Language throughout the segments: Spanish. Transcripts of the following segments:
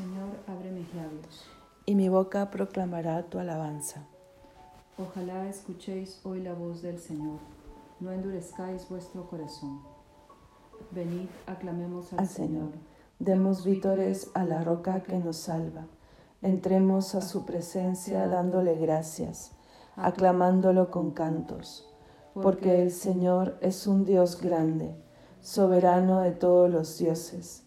Señor, abre mis labios. Y mi boca proclamará tu alabanza. Ojalá escuchéis hoy la voz del Señor. No endurezcáis vuestro corazón. Venid, aclamemos al, Al Señor, demos vítores a la roca que nos salva. Entremos a su presencia dándole gracias, aclamándolo con cantos, porque el Señor es un Dios grande, soberano de todos los dioses.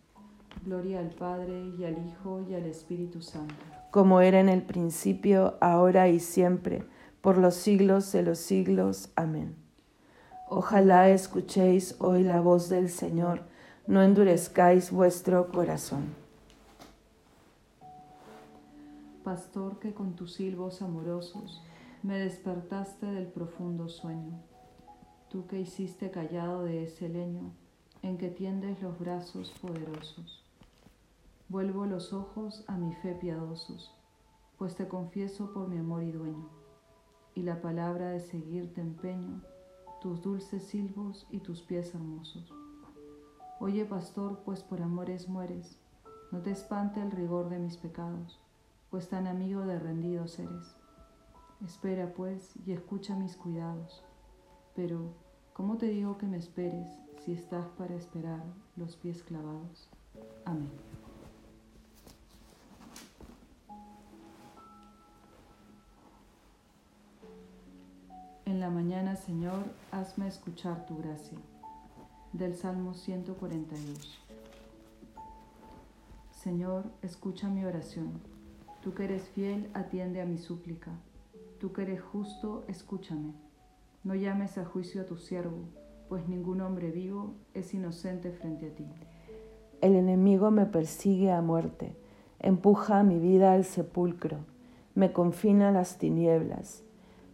Gloria al Padre y al Hijo y al Espíritu Santo. Como era en el principio, ahora y siempre, por los siglos de los siglos. Amén. Ojalá escuchéis hoy la voz del Señor no endurezcáis vuestro corazón. Pastor que con tus silbos amorosos me despertaste del profundo sueño, tú que hiciste callado de ese leño en que tiendes los brazos poderosos. Vuelvo los ojos a mi fe piadosos, pues te confieso por mi amor y dueño, y la palabra de seguirte empeño, tus dulces silbos y tus pies hermosos. Oye, pastor, pues por amores mueres, no te espante el rigor de mis pecados, pues tan amigo de rendidos eres. Espera, pues, y escucha mis cuidados. Pero, ¿cómo te digo que me esperes si estás para esperar los pies clavados? Amén. Mañana, Señor, hazme escuchar tu gracia del Salmo 142. Señor, escucha mi oración. Tú que eres fiel, atiende a mi súplica. Tú que eres justo, escúchame. No llames a juicio a tu siervo, pues ningún hombre vivo es inocente frente a ti. El enemigo me persigue a muerte, empuja mi vida al sepulcro, me confina a las tinieblas,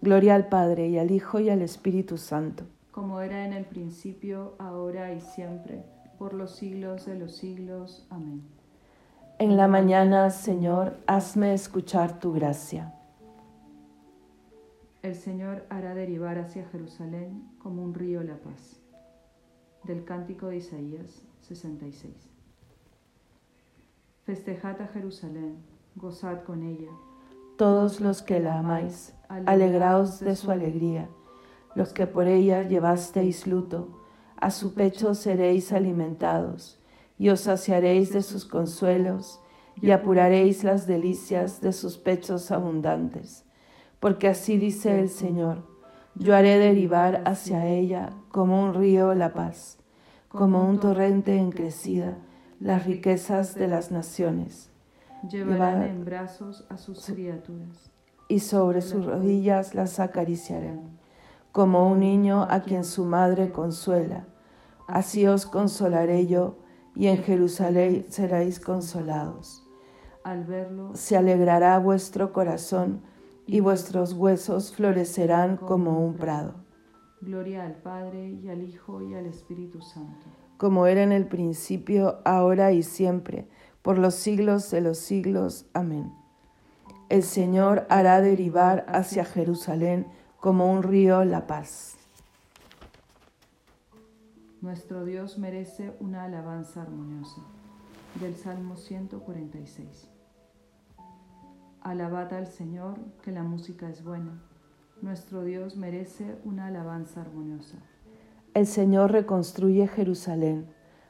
Gloria al Padre y al Hijo y al Espíritu Santo como era en el principio, ahora y siempre, por los siglos de los siglos. Amén. En la mañana, Señor, hazme escuchar tu gracia. El Señor hará derivar hacia Jerusalén como un río la paz. Del cántico de Isaías 66. Festejad a Jerusalén, gozad con ella. Todos los que la amáis, alegraos de su alegría. los que por ella llevasteis luto, a su pecho seréis alimentados, y os saciaréis de sus consuelos, y apuraréis las delicias de sus pechos abundantes. Porque así dice el Señor, yo haré derivar hacia ella como un río la paz, como un torrente en crecida, las riquezas de las naciones. Llevarán en brazos a sus criaturas y sobre sus rodillas las acariciaré, como un niño a quien su madre consuela. Así os consolaré yo, y en Jerusalén seréis consolados. Al verlo, se alegrará vuestro corazón, y vuestros huesos florecerán como un prado. Gloria al Padre, y al Hijo, y al Espíritu Santo. Como era en el principio, ahora y siempre, por los siglos de los siglos. Amén. El Señor hará derivar hacia Jerusalén como un río la paz. Nuestro Dios merece una alabanza armoniosa. Del Salmo 146. Alabad al Señor, que la música es buena. Nuestro Dios merece una alabanza armoniosa. El Señor reconstruye Jerusalén,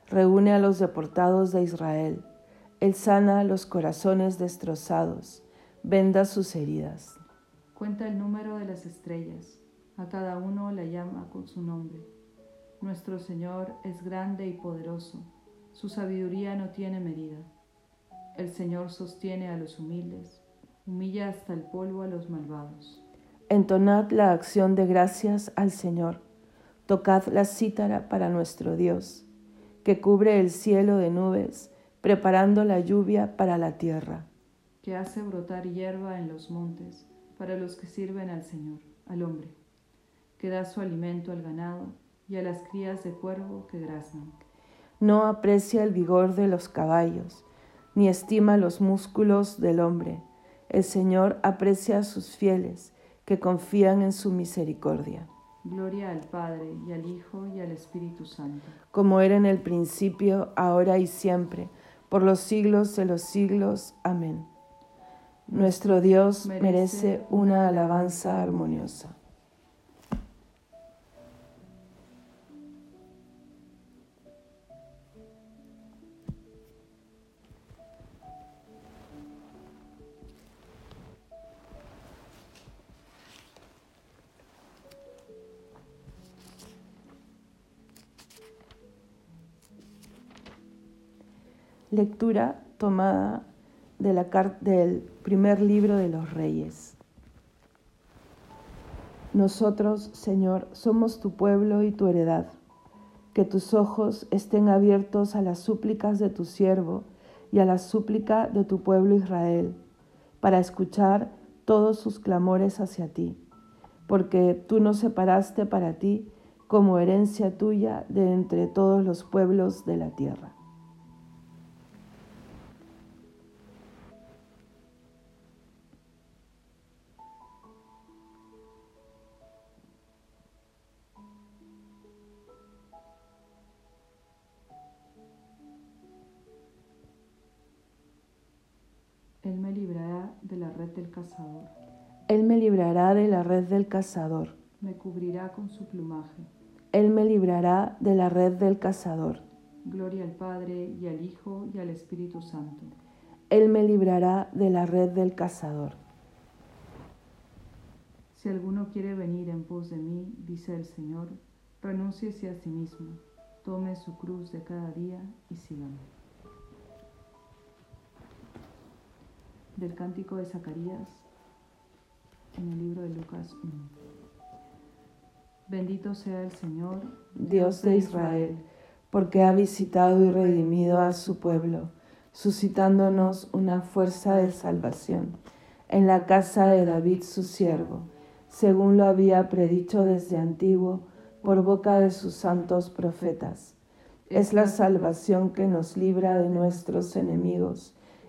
reúne a los deportados de Israel. Él sana los corazones destrozados venda sus heridas. Cuenta el número de las estrellas, a cada uno la llama con su nombre. Nuestro Señor es grande y poderoso, su sabiduría no tiene medida. El Señor sostiene a los humildes, humilla hasta el polvo a los malvados. Entonad la acción de gracias al Señor, tocad la cítara para nuestro Dios, que cubre el cielo de nubes, preparando la lluvia para la tierra que hace brotar hierba en los montes para los que sirven al Señor, al hombre, que da su alimento al ganado y a las crías de cuervo que graznan. No aprecia el vigor de los caballos, ni estima los músculos del hombre. El Señor aprecia a sus fieles, que confían en su misericordia. Gloria al Padre y al Hijo y al Espíritu Santo. Como era en el principio, ahora y siempre, por los siglos de los siglos. Amén. Nuestro Dios merece una alabanza armoniosa. Lectura tomada de la, del primer libro de los reyes. Nosotros, Señor, somos tu pueblo y tu heredad. Que tus ojos estén abiertos a las súplicas de tu siervo y a la súplica de tu pueblo Israel, para escuchar todos sus clamores hacia ti, porque tú nos separaste para ti como herencia tuya de entre todos los pueblos de la tierra. La red del cazador. Él me librará de la red del cazador. Me cubrirá con su plumaje. Él me librará de la red del cazador. Gloria al Padre y al Hijo y al Espíritu Santo. Él me librará de la red del cazador. Si alguno quiere venir en pos de mí, dice el Señor, renúnciese a sí mismo, tome su cruz de cada día y sígame. Del cántico de Zacarías en el libro de Lucas 1. Bendito sea el Señor, Dios de Israel, porque ha visitado y redimido a su pueblo, suscitándonos una fuerza de salvación en la casa de David su siervo, según lo había predicho desde antiguo por boca de sus santos profetas. Es la salvación que nos libra de nuestros enemigos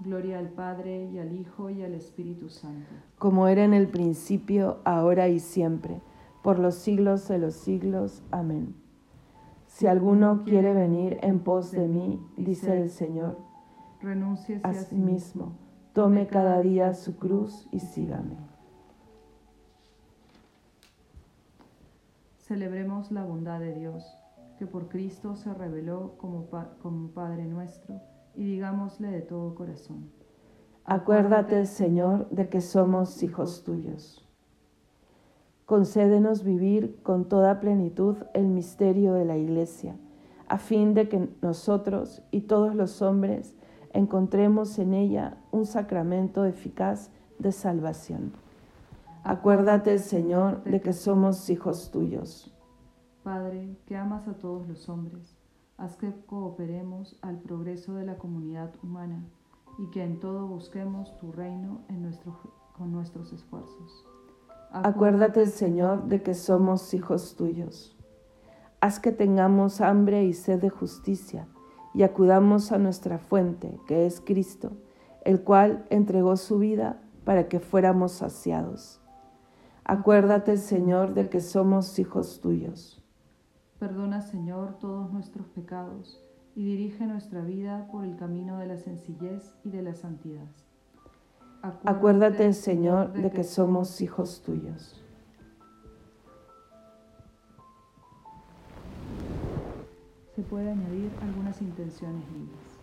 Gloria al Padre y al Hijo y al Espíritu Santo. Como era en el principio, ahora y siempre, por los siglos de los siglos. Amén. Si alguno quiere venir en pos de mí, dice el Señor, renuncie a sí mismo, tome cada día su cruz y sígame. Celebremos la bondad de Dios, que por Cristo se reveló como, como Padre nuestro, y digámosle de todo corazón. Acuérdate, Señor, de que somos hijos tuyos. Concédenos vivir con toda plenitud el misterio de la Iglesia, a fin de que nosotros y todos los hombres encontremos en ella un sacramento eficaz de salvación. Acuérdate, Señor, de que somos hijos tuyos. Padre, que amas a todos los hombres, haz que cooperemos al progreso de la comunidad humana y que en todo busquemos tu reino con nuestros esfuerzos. Acuérdate, Señor, de que somos hijos tuyos. Haz que tengamos hambre y sed de justicia y acudamos a nuestra fuente, que es Cristo, el cual entregó su vida para que fuéramos saciados. Acuérdate, Señor, de que somos hijos tuyos. Perdona, Señor, todos nuestros pecados y dirige nuestra vida por el camino de la sencillez y de la santidad. Acuérdate, Acuérdate Señor, de que somos hijos tuyos. Se puede añadir algunas intenciones libres.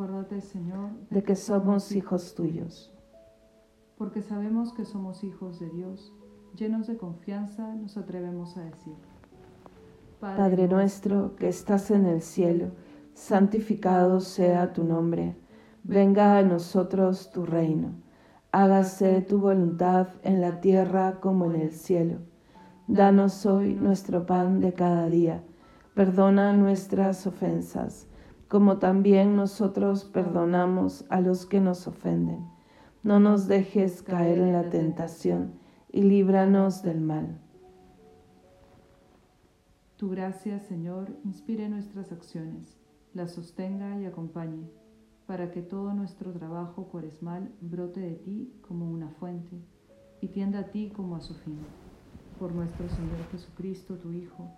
Acuérdate, Señor, de que somos hijos tuyos. Porque sabemos que somos hijos de Dios, llenos de confianza nos atrevemos a decir. Padre nuestro que estás en el cielo, santificado sea tu nombre. Venga a nosotros tu reino. Hágase tu voluntad en la tierra como en el cielo. Danos hoy nuestro pan de cada día. Perdona nuestras ofensas como también nosotros perdonamos a los que nos ofenden. No nos dejes caer en la tentación y líbranos del mal. Tu gracia, Señor, inspire nuestras acciones, las sostenga y acompañe, para que todo nuestro trabajo cuaresmal brote de ti como una fuente y tienda a ti como a su fin. Por nuestro Señor Jesucristo, tu Hijo,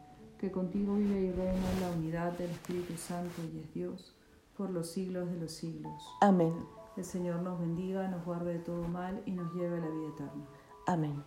que contigo vive y reina en la unidad del Espíritu Santo y es Dios, por los siglos de los siglos. Amén. El Señor nos bendiga, nos guarde de todo mal y nos lleve a la vida eterna. Amén.